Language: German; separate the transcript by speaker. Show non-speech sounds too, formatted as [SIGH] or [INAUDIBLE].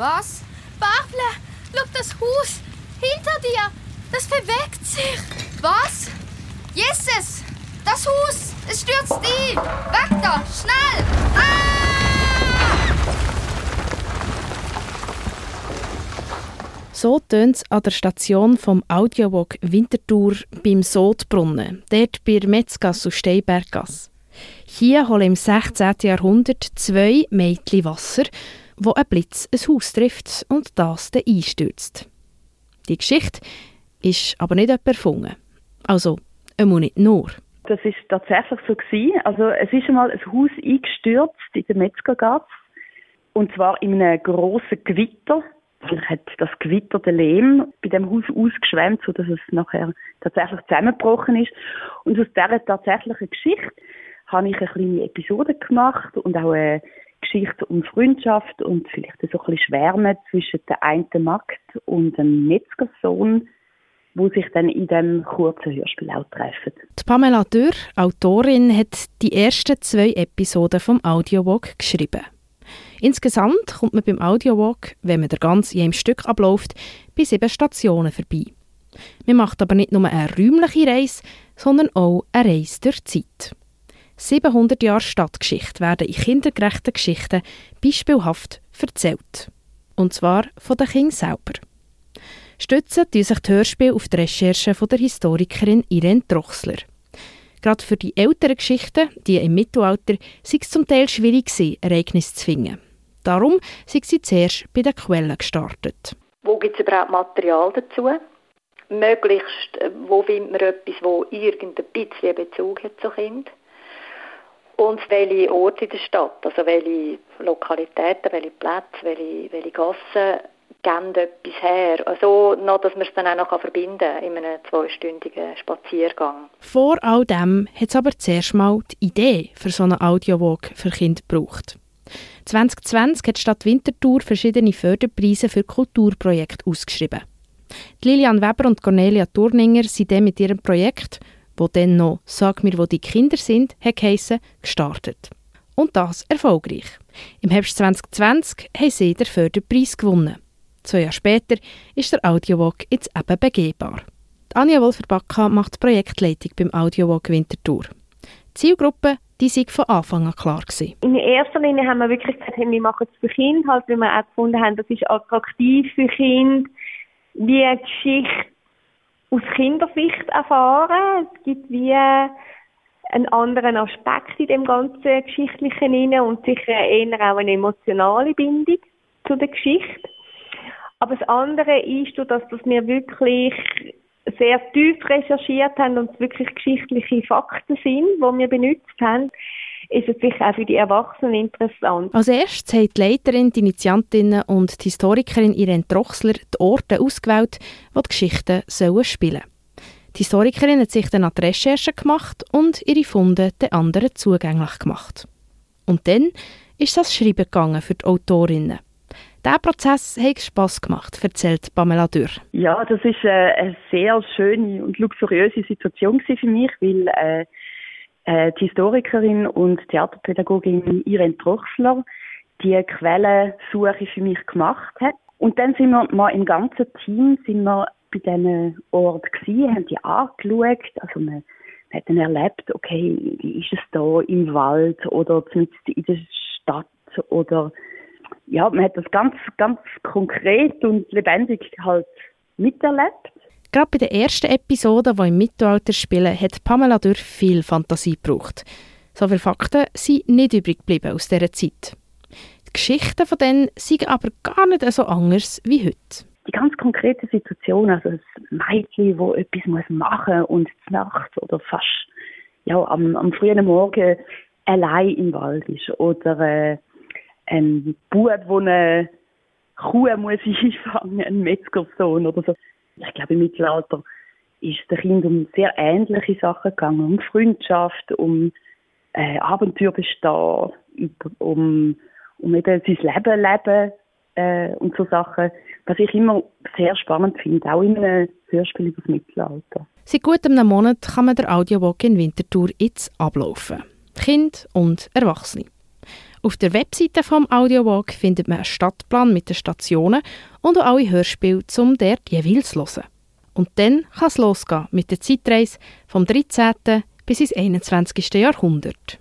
Speaker 1: Was?
Speaker 2: Barbara, schau das Haus hinter dir. Das bewegt sich.
Speaker 1: Was? Jesus! Das Haus! Es stürzt ein! Weg da! Schnell! Ah!
Speaker 3: So tönt es an der Station vom Audiowog Winterthur beim Sodbrunnen, dort bei Metzgas und Steinberggasse. Hier holen im 16. Jahrhundert zwei Mädchen Wasser, wo ein Blitz ein Haus trifft und das dann einstürzt. Die Geschichte ist aber nicht erfunden. Also, einmal nicht nur.
Speaker 4: Das ist tatsächlich so gewesen. Also es ist einmal ein Haus eingestürzt in der Metzgergasse und zwar in einem grossen Gewitter. Vielleicht hat das Gewitter den Lehm bei dem Haus ausgeschwemmt, sodass es nachher tatsächlich zusammengebrochen ist. Und aus dieser tatsächlichen Geschichte habe ich eine kleine Episode gemacht und auch eine Geschichte um Freundschaft und vielleicht so ein bisschen Schwärme zwischen der einen Magd und dem Metzgersohn, wo sich dann in dem kurzen Hörspiel auch treffen.
Speaker 3: Die Pamela Dürr, Autorin, hat die ersten zwei Episoden vom Audiowalk geschrieben. Insgesamt kommt man beim Audiowalk, wenn man der ganz in einem Stück abläuft, bei sieben Stationen vorbei. Man macht aber nicht nur eine räumliche Reise, sondern auch eine Reise durch die Zeit. 700 Jahre Stadtgeschichte werden in kindergerechten Geschichten beispielhaft erzählt. Und zwar von den Kindern selber. Stützen die sich die Hörspiele auf die Recherchen von der Historikerin Irene Trochsler. Gerade für die älteren Geschichten, die im Mittelalter, sei es zum Teil schwierig gewesen, Ereignisse zu finden. Darum sind sie zuerst bei den Quellen gestartet.
Speaker 5: Wo gibt es überhaupt Material dazu? Möglichst, äh, wo findet man etwas, wo irgendein bisschen Bezug hat zu Kind? Und welche Orte in der Stadt, also welche Lokalitäten, welche Plätze, welche, welche Gassen geben etwas her. Also dass man es dann auch noch verbinden kann in einem zweistündigen Spaziergang.
Speaker 3: Vor all dem hat es aber zuerst mal die Idee für so einen Audiowalk für Kinder gebraucht. 2020 hat die Stadt Winterthur verschiedene Förderpreise für Kulturprojekte ausgeschrieben. Die Lilian Weber und Cornelia Turninger sind dann mit ihrem Projekt, wo dann noch «Sag mir, wo die Kinder sind», geheissen, gestartet. Und das erfolgreich. Im Herbst 2020 haben sie den Förderpreis gewonnen. Zwei Jahre später ist der Audiowalk jetzt eben begehbar. Anja Wolfer-Backa macht die Projektleitung beim Audiowalk Winterthur. Die Zielgruppe die sind von Anfang an klar gewesen.
Speaker 6: In erster Linie haben wir wirklich gesagt, wir machen es für Kinder, halt, weil wir auch gefunden haben, das ist attraktiv für Kinder, wie eine Geschichte aus Kindersicht erfahren. Es gibt wie einen anderen Aspekt in dem ganzen Geschichtlichen inne und sicher eher auch eine emotionale Bindung zu der Geschichte. Aber das andere ist, dass wir wirklich sehr tief recherchiert haben und es wirklich geschichtliche Fakten sind, die wir benutzt haben, ist es sicher auch für die Erwachsenen interessant.
Speaker 3: Als erstes haben die Leiterin, die Initiantinnen und die Historikerin Irene Trochsler die Orte ausgewählt, wo die Geschichten sollen spielen Die Historikerin hat sich dann an die Recherche gemacht und ihre Funde den anderen zugänglich gemacht. Und dann ist das Schreiben gegangen für die Autorinnen. Der Prozess hat Spass gemacht, erzählt Pamela Dürr.
Speaker 4: Ja, das ist äh, eine sehr schöne und luxuriöse Situation für mich, weil äh, die Historikerin und Theaterpädagogin Irene Trochsler die Quellensuche für mich gemacht hat. Und dann sind wir mal im ganzen Team sind wir bei diesen Ort gewesen, haben die angeschaut, also man hat dann erlebt, okay, wie ist es da im Wald oder in der Stadt oder ja, man hat das ganz, ganz konkret und lebendig halt miterlebt.
Speaker 3: Gerade bei den ersten Episoden, die im Mittelalter spielen, hat Pamela Dürr viel Fantasie gebraucht. So viele Fakten sind nicht übrig geblieben aus dieser Zeit. Die Geschichten von denen sind aber gar nicht so anders wie heute.
Speaker 4: Die ganz konkrete Situation, also ein Mädchen, das etwas machen muss und nachts oder fast ja, am, am frühen Morgen allein im Wald ist oder äh, ein Bub, der eine Kuh muss [LAUGHS] einfangen, ein Metzgersohn oder so. Ich glaube, im Mittelalter ist der Kind um sehr ähnliche Sachen gegangen, um Freundschaft, um äh, Abenteuerbestehen, um, um eben sein Leben leben äh, und so Sachen, was ich immer sehr spannend finde, auch in einem Hörspiel über das Mittelalter.
Speaker 3: Seit gut einem Monat kann man der Audiowalk in Winterthur jetzt ablaufen. Kind und Erwachsene. Auf der Webseite vom Audiowalk findet man einen Stadtplan mit den Stationen und auch alle Hörspiele, um dort jeweils zu hören. Und dann kann es losgehen mit der Zeitreise vom 13. bis ins 21. Jahrhundert.